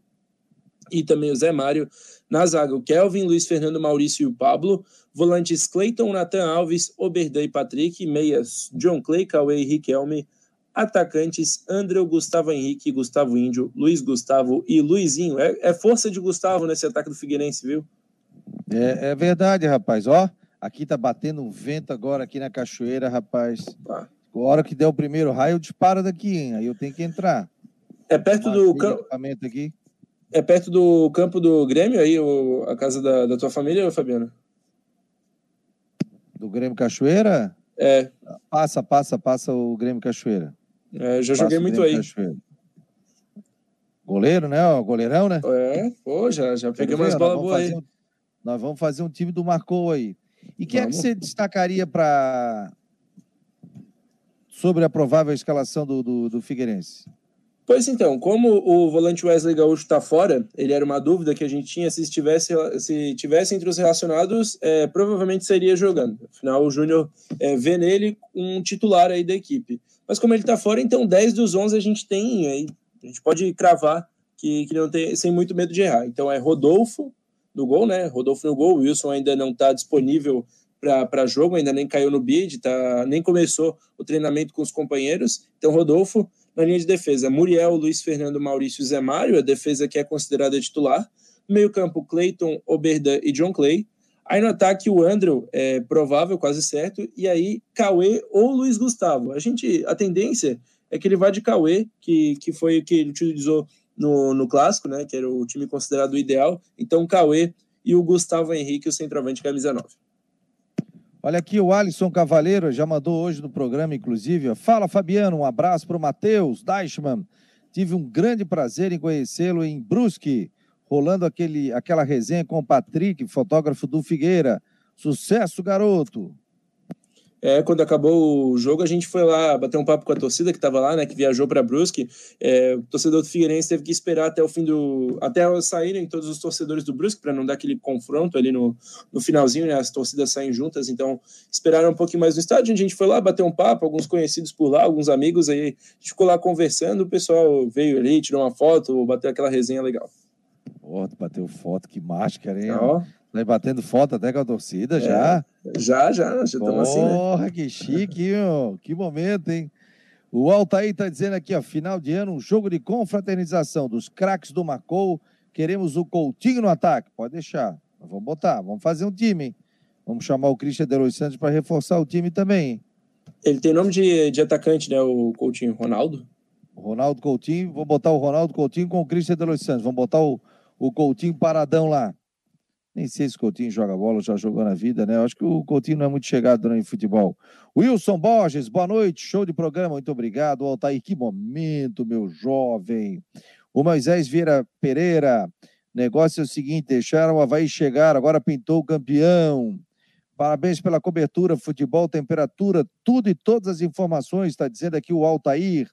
e também o Zé Mário. Na zaga, o Kelvin, Luiz Fernando Maurício e o Pablo. Volantes Cleiton, Natan Alves, Oberdan e Patrick. Meias, John Clay, Cauê e Riquelme. Atacantes, André, Gustavo Henrique, Gustavo Índio, Luiz Gustavo e Luizinho. É, é, força de Gustavo nesse ataque do Figueirense, viu? É, é verdade, rapaz. Ó, aqui tá batendo um vento agora aqui na cachoeira, rapaz. Tá. A hora que der o primeiro raio, eu disparo daqui, hein? Aí eu tenho que entrar. É perto do campo. aqui. É perto do campo do Grêmio aí, o, a casa da, da tua família, Fabiano? Do Grêmio Cachoeira? É. Passa, passa, passa o Grêmio Cachoeira. É, já passa joguei muito aí. Cachoeira. Goleiro, né? Goleirão, né? É, pô, já, já peguei umas bolas boas aí. Um, nós vamos fazer um time do Marcou aí. E quem vamos. é que você destacaria para sobre a provável escalação do, do, do Figueirense? Pois então, como o volante Wesley Gaúcho está fora, ele era uma dúvida que a gente tinha se estivesse se tivesse entre os relacionados, é, provavelmente seria jogando. Afinal, o Júnior é, vê nele um titular aí da equipe. Mas como ele está fora, então 10 dos 11 a gente tem, aí, a gente pode cravar que, que não tem, sem muito medo de errar. Então é Rodolfo no gol, né? Rodolfo no gol, Wilson ainda não está disponível para jogo, ainda nem caiu no bid, tá, nem começou o treinamento com os companheiros. Então Rodolfo na linha de defesa, Muriel, Luiz Fernando, Maurício e Zé Mário, a defesa que é considerada titular. No meio-campo, Clayton, Oberdan e John Clay. Aí no ataque, o Andrew, é provável, quase certo. E aí, Cauê ou Luiz Gustavo. A gente, a tendência é que ele vá de Cauê, que, que foi o que ele utilizou no, no clássico, né? Que era o time considerado ideal. Então, Cauê e o Gustavo Henrique, o centroavante camisa 9. Olha aqui, o Alisson Cavaleiro já mandou hoje no programa, inclusive. Fala, Fabiano, um abraço para o Matheus Deichmann. Tive um grande prazer em conhecê-lo em Brusque, rolando aquele, aquela resenha com o Patrick, fotógrafo do Figueira. Sucesso, garoto! É, quando acabou o jogo, a gente foi lá bater um papo com a torcida que estava lá, né, que viajou para Brusque. É, o torcedor do Figueirense teve que esperar até o fim do. até saírem todos os torcedores do Brusque, para não dar aquele confronto ali no, no finalzinho, né, as torcidas saem juntas. Então, esperaram um pouquinho mais no estádio. A gente foi lá bater um papo, alguns conhecidos por lá, alguns amigos. Aí a gente ficou lá conversando. O pessoal veio ali, tirou uma foto, bateu aquela resenha legal. Pô, bateu foto, que máscara, hein? Ó. Batendo foto até com a torcida é, já. Já, já, já estamos assim, né? Porra, que chique, meu. que momento, hein? O Altair está dizendo aqui, ó, final de ano, um jogo de confraternização dos craques do Macou. Queremos o Coutinho no ataque. Pode deixar. Vamos botar, vamos fazer um time, hein? Vamos chamar o Christian Delois Santos para reforçar o time também, hein? Ele tem nome de, de atacante, né? O Coutinho, Ronaldo? Ronaldo Coutinho, vou botar o Ronaldo Coutinho com o Christian Delois Santos. Vamos botar o, o Coutinho paradão lá. Nem sei se o Coutinho joga bola, já jogou na vida, né? Eu acho que o Coutinho não é muito chegado no futebol. Wilson Borges, boa noite, show de programa, muito obrigado. Altair, que momento, meu jovem. O Moisés Vieira Pereira, negócio é o seguinte: deixaram o Havaí chegar, agora pintou o campeão. Parabéns pela cobertura, futebol, temperatura, tudo e todas as informações, está dizendo aqui o Altair.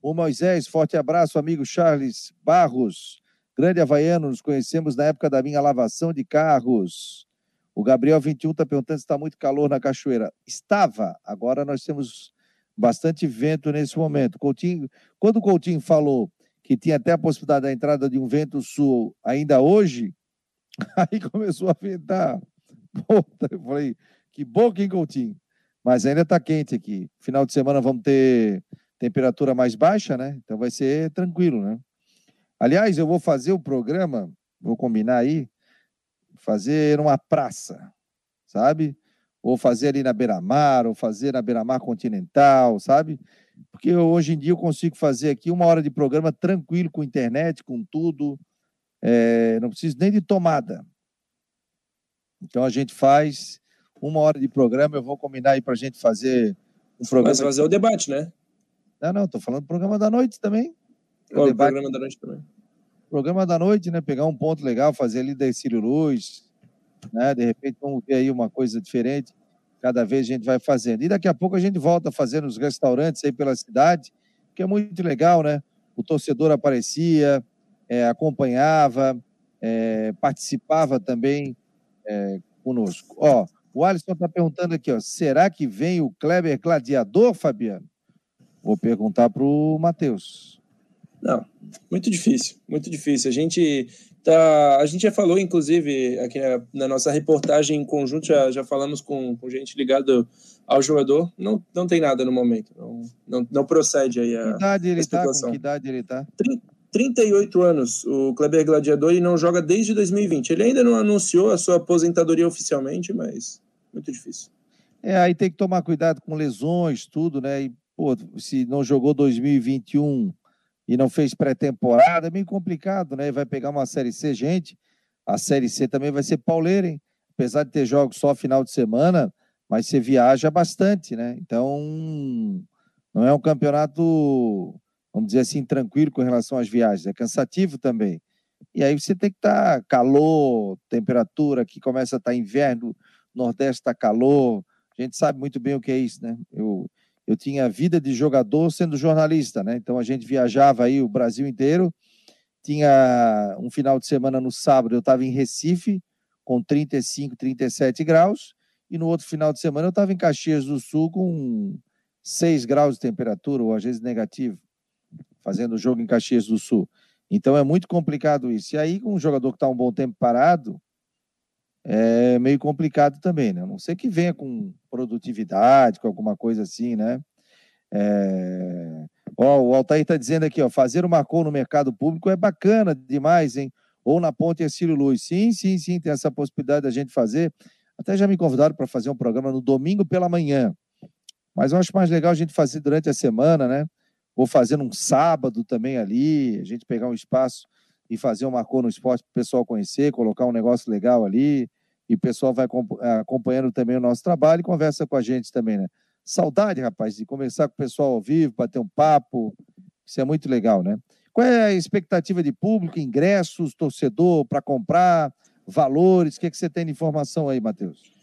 O Moisés, forte abraço, amigo Charles Barros. Grande Havaiano, nos conhecemos na época da minha lavação de carros. O Gabriel 21 está perguntando se está muito calor na cachoeira. Estava, agora nós temos bastante vento nesse momento. Coutinho, quando o Coutinho falou que tinha até a possibilidade da entrada de um vento sul ainda hoje, aí começou a ventar. Puta, eu falei, que bom, hein, Coutinho? Mas ainda está quente aqui. Final de semana vamos ter temperatura mais baixa, né? Então vai ser tranquilo, né? Aliás, eu vou fazer o programa, vou combinar aí, fazer uma praça, sabe? Ou fazer ali na beira-mar, ou fazer na beira-mar continental, sabe? Porque hoje em dia eu consigo fazer aqui uma hora de programa tranquilo, com internet, com tudo. É, não preciso nem de tomada. Então a gente faz uma hora de programa, eu vou combinar aí para a gente fazer um programa. Mas fazer o debate, né? Não, não, estou falando do programa da noite também. O, programa da noite também. Programa da noite, né? Pegar um ponto legal, fazer ali da Círio Luz, né? De repente vamos ver aí uma coisa diferente. Cada vez a gente vai fazendo. E daqui a pouco a gente volta a fazer nos restaurantes aí pela cidade, que é muito legal, né? O torcedor aparecia, é, acompanhava, é, participava também é, conosco. Ó, o Alisson está perguntando aqui, ó, será que vem o Kleber Gladiador, Fabiano? Vou perguntar para o Matheus. Não, muito difícil, muito difícil. A gente tá, a gente já falou, inclusive, aqui na, nossa reportagem em conjunto, já, já falamos com, com gente ligada ao jogador. Não, não tem nada no momento, não, não, não procede aí a. Que idade ele está? Com que idade ele está? 38 anos, o Kleber Gladiador, e não joga desde 2020. Ele ainda não anunciou a sua aposentadoria oficialmente, mas muito difícil. É, aí tem que tomar cuidado com lesões, tudo, né? E, pô, se não jogou 2021 e não fez pré-temporada, é meio complicado, né? Vai pegar uma Série C, gente. A Série C também vai ser pauleira, hein? Apesar de ter jogos só final de semana, mas você viaja bastante, né? Então, não é um campeonato, vamos dizer assim, tranquilo com relação às viagens. É cansativo também. E aí você tem que estar tá calor, temperatura, aqui começa a estar tá inverno, Nordeste está calor. A gente sabe muito bem o que é isso, né? Eu, eu tinha vida de jogador sendo jornalista, né? Então a gente viajava aí o Brasil inteiro. Tinha um final de semana no sábado, eu estava em Recife com 35, 37 graus, e no outro final de semana eu estava em Caxias do Sul com 6 graus de temperatura, ou às vezes negativo, fazendo jogo em Caxias do Sul. Então é muito complicado isso. E aí, com um jogador que está um bom tempo parado, é meio complicado também, né? A não ser que venha com produtividade, com alguma coisa assim, né? É... Ó, o Altair está dizendo aqui, ó, fazer uma cor no mercado público é bacana demais, hein? Ou na ponte Ercílio Luz. Sim, sim, sim, tem essa possibilidade da gente fazer. Até já me convidaram para fazer um programa no domingo pela manhã. Mas eu acho mais legal a gente fazer durante a semana, né? Ou fazer num sábado também ali, a gente pegar um espaço e fazer uma cor no esporte para o pessoal conhecer, colocar um negócio legal ali e o pessoal vai eh, acompanhando também o nosso trabalho e conversa com a gente também, né? Saudade, rapaz, de conversar com o pessoal ao vivo, bater um papo, isso é muito legal, né? Qual é a expectativa de público, ingressos, torcedor para comprar, valores? O que, é que você tem de informação aí, Matheus?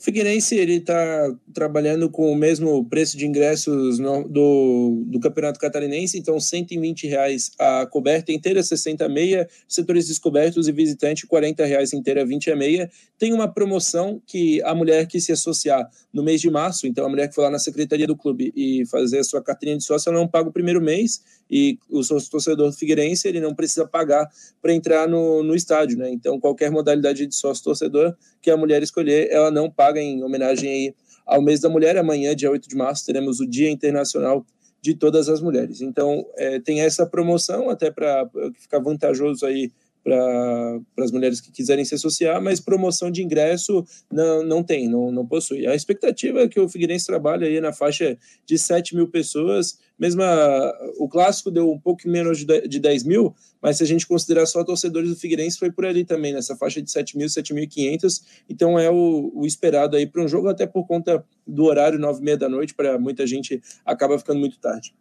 O Figueirense está trabalhando com o mesmo preço de ingressos no, do, do Campeonato Catarinense, então 120 reais a coberta inteira, 60 a meia, setores descobertos e visitante 40 reais inteira, 20 a meia. Tem uma promoção que a mulher que se associar no mês de março, então a mulher que for lá na secretaria do clube e fazer a sua carteirinha de sócio, ela não paga o primeiro mês e o torcedor do Figueirense ele não precisa pagar para entrar no, no estádio, né? Então qualquer modalidade de sócio torcedor que a mulher escolher, ela não paga paga em homenagem aí ao mês da mulher. Amanhã, dia 8 de março, teremos o Dia Internacional de Todas as Mulheres. Então, é, tem essa promoção até para ficar vantajoso aí para as mulheres que quiserem se associar, mas promoção de ingresso não, não tem, não, não possui. A expectativa é que o Figueirense trabalhe aí na faixa de 7 mil pessoas, mesmo a, o clássico deu um pouco menos de, de 10 mil, mas se a gente considerar só torcedores do Figueirense, foi por ali também, nessa faixa de 7 mil, 7.500, então é o, o esperado aí para um jogo, até por conta do horário, 9 e meia da noite, para muita gente acaba ficando muito tarde.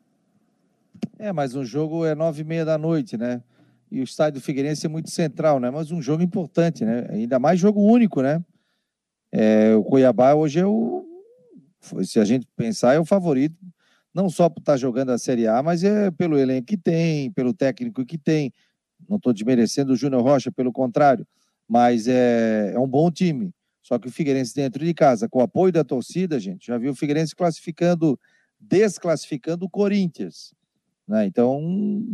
É, mas um jogo é 9 e meia da noite, né? E o estádio do Figueirense é muito central, né? Mas um jogo importante, né? Ainda mais jogo único, né? É, o Cuiabá hoje é o, se a gente pensar, é o favorito, não só por estar jogando a Série A, mas é pelo elenco que tem, pelo técnico que tem. Não estou desmerecendo o Júnior Rocha, pelo contrário, mas é, é um bom time. Só que o Figueirense dentro de casa, com o apoio da torcida, gente, já viu o Figueirense classificando, desclassificando o Corinthians. Né? Então,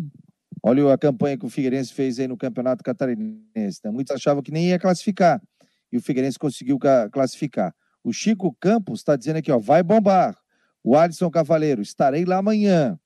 Olha a campanha que o Figueirense fez aí no Campeonato Catarinense. Né? Muitos achavam que nem ia classificar. E o Figueirense conseguiu classificar. O Chico Campos está dizendo aqui, ó, vai bombar. O Alisson Cavaleiro, estarei lá amanhã.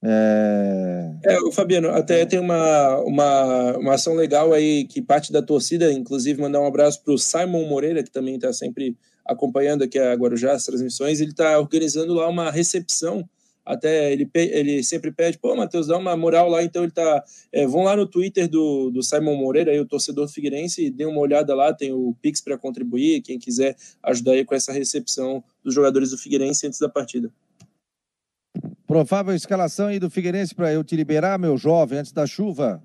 É... é, Fabiano, até tem uma, uma, uma ação legal aí que parte da torcida, inclusive mandar um abraço para o Simon Moreira, que também está sempre acompanhando aqui a Guarujá, as transmissões. Ele está organizando lá uma recepção até ele, ele sempre pede, pô, Matheus, dá uma moral lá, então ele tá. É, vão lá no Twitter do, do Simon Moreira, aí, o torcedor Figueirense, dê uma olhada lá, tem o Pix para contribuir, quem quiser ajudar aí com essa recepção dos jogadores do Figueirense antes da partida. Provável escalação aí do Figueirense para eu te liberar, meu jovem, antes da chuva.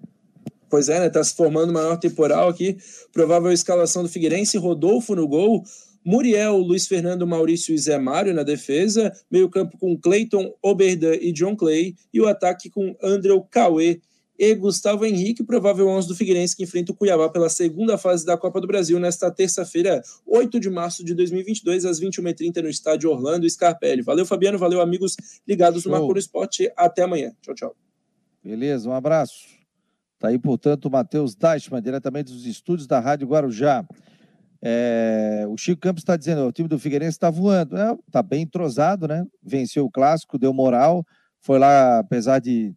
Pois é, né? Tá se formando maior temporal aqui. Provável escalação do Figueirense, Rodolfo no gol, Muriel, Luiz Fernando, Maurício e Zé Mário na defesa, meio-campo com Cleiton, Oberdan e John Clay, e o ataque com Andrew Cauê e Gustavo Henrique, provável 11 do Figueirense que enfrenta o Cuiabá pela segunda fase da Copa do Brasil nesta terça-feira, 8 de março de 2022, às 21h30 no estádio Orlando Scarpelli. Valeu, Fabiano, valeu, amigos ligados no Marco Esporte. Até amanhã. Tchau, tchau. Beleza, um abraço. Tá aí, portanto, o Matheus Deichmann, diretamente dos estúdios da Rádio Guarujá. É, o Chico Campos está dizendo, o time do Figueirense está voando, está bem entrosado, né? Venceu o clássico, deu moral, foi lá, apesar de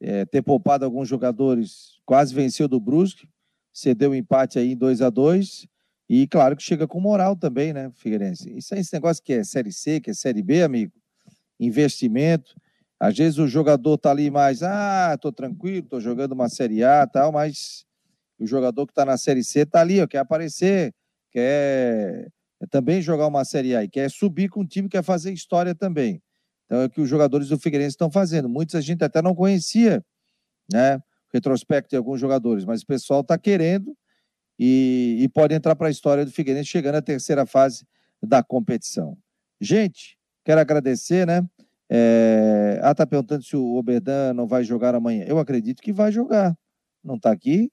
é, ter poupado alguns jogadores, quase venceu do Brusque, cedeu o empate aí em 2 a 2 e claro que chega com moral também, né, Figueirense? Isso é esse negócio que é Série C, que é Série B, amigo, investimento. Às vezes o jogador tá ali mais, ah, tô tranquilo, tô jogando uma Série A tal, mas o jogador que está na Série C tá ali, ó, quer aparecer, quer também jogar uma Série A e quer subir com o time, quer fazer história também. Então é o que os jogadores do Figueirense estão fazendo. Muitos a gente até não conhecia, né? Retrospecto de alguns jogadores, mas o pessoal está querendo e, e, pode entrar para a história do Figueirense chegando à terceira fase da competição. Gente, quero agradecer, né? É... Ah, tá perguntando se o Oberdan não vai jogar amanhã. Eu acredito que vai jogar. Não está aqui?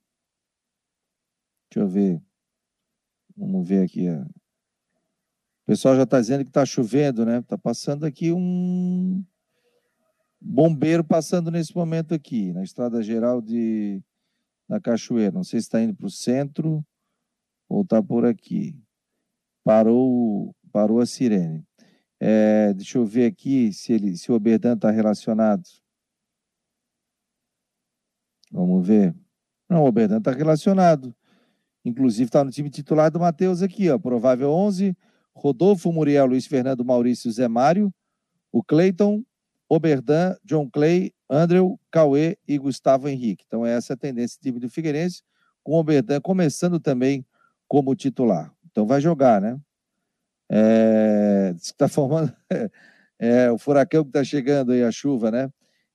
Deixa eu ver. Vamos ver aqui. Ó. O pessoal já está dizendo que está chovendo, né? Está passando aqui um bombeiro passando nesse momento aqui, na estrada geral de da Cachoeira. Não sei se está indo para o centro ou está por aqui. Parou, parou a sirene. É, deixa eu ver aqui se, ele, se o Oberdan está relacionado. Vamos ver. Não, o Oberdan está relacionado. Inclusive está no time titular do Matheus aqui, ó. Provável 11, Rodolfo Muriel, Luiz Fernando Maurício Zé Mário, o Cleiton, Oberdan, John Clay, Andrew, Cauê e Gustavo Henrique. Então essa é a tendência do time do Figueirense, com o Oberdan começando também como titular. Então vai jogar, né? É, está formando é, o furacão que está chegando aí, a chuva, né?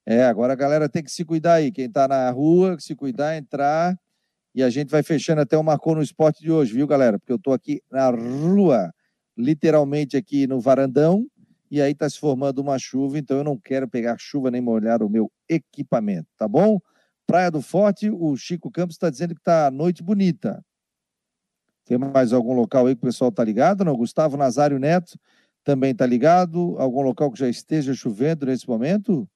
É, agora a galera tem que se cuidar aí. Quem está na rua, se cuidar, entrar e a gente vai fechando até o Marcou no Esporte de hoje, viu, galera? Porque eu estou aqui na rua. literalmente aqui no varandão, e aí está se formando uma chuva, então eu não quero pegar chuva nem molhar o meu equipamento, tá bom? Praia do Forte, o Chico Campos está dizendo que está noite bonita. Tem mais algum local aí que o pessoal está ligado? Não? Gustavo Nazário Neto também está ligado? Algum local que já esteja chovendo nesse momento?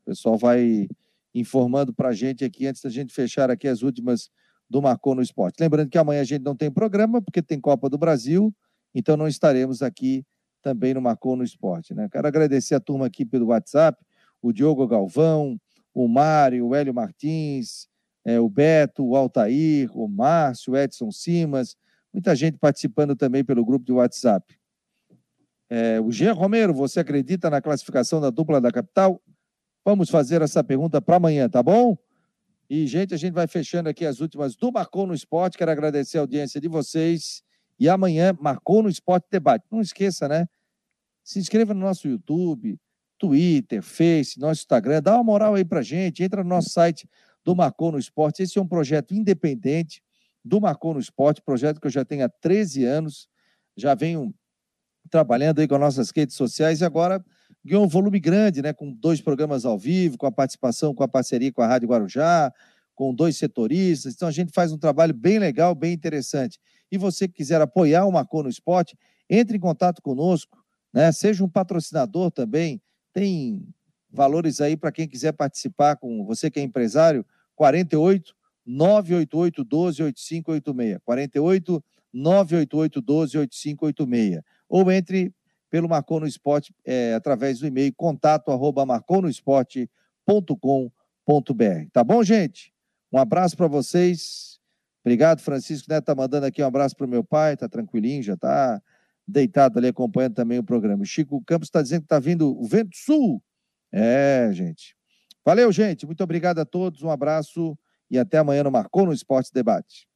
O pessoal vai informando para a gente aqui antes da gente fechar aqui as últimas do Marcou no Esporte. Lembrando que amanhã a gente não tem programa, porque tem Copa do Brasil, então não estaremos aqui também no Marcou no Esporte. Né? Quero agradecer a turma aqui pelo WhatsApp, o Diogo Galvão, o Mário, o Hélio Martins, é, o Beto, o Altair, o Márcio, o Edson Simas, muita gente participando também pelo grupo de WhatsApp. É, o Jean Romero, você acredita na classificação da dupla da capital? Vamos fazer essa pergunta para amanhã, tá bom? E, gente, a gente vai fechando aqui as últimas do Marcou no Esporte. Quero agradecer a audiência de vocês. E amanhã, Marcou no Esporte Debate. Não esqueça, né? Se inscreva no nosso YouTube, Twitter, Face, nosso Instagram. Dá uma moral aí pra gente. Entra no nosso site do Marcou no Esporte. Esse é um projeto independente do Marcou no Esporte, projeto que eu já tenho há 13 anos. Já venho trabalhando aí com nossas redes sociais e agora ganhou um volume grande, né? Com dois programas ao vivo, com a participação, com a parceria com a Rádio Guarujá, com dois setoristas. Então a gente faz um trabalho bem legal, bem interessante. E você que quiser apoiar o Marcou no Esporte, entre em contato conosco, né? Seja um patrocinador também. Tem valores aí para quem quiser participar com você que é empresário, 48 988 12 8586. 48 988 12 8586. Ou entre pelo Marcou no Esporte é, através do e-mail contato arroba. Tá bom, gente? Um abraço para vocês. Obrigado, Francisco Neto tá mandando aqui um abraço para o meu pai, tá tranquilinho, já tá deitado ali acompanhando também o programa. O Chico Campos está dizendo que está vindo o vento sul. É, gente. Valeu, gente. Muito obrigado a todos. Um abraço e até amanhã no Marcou no Esporte Debate.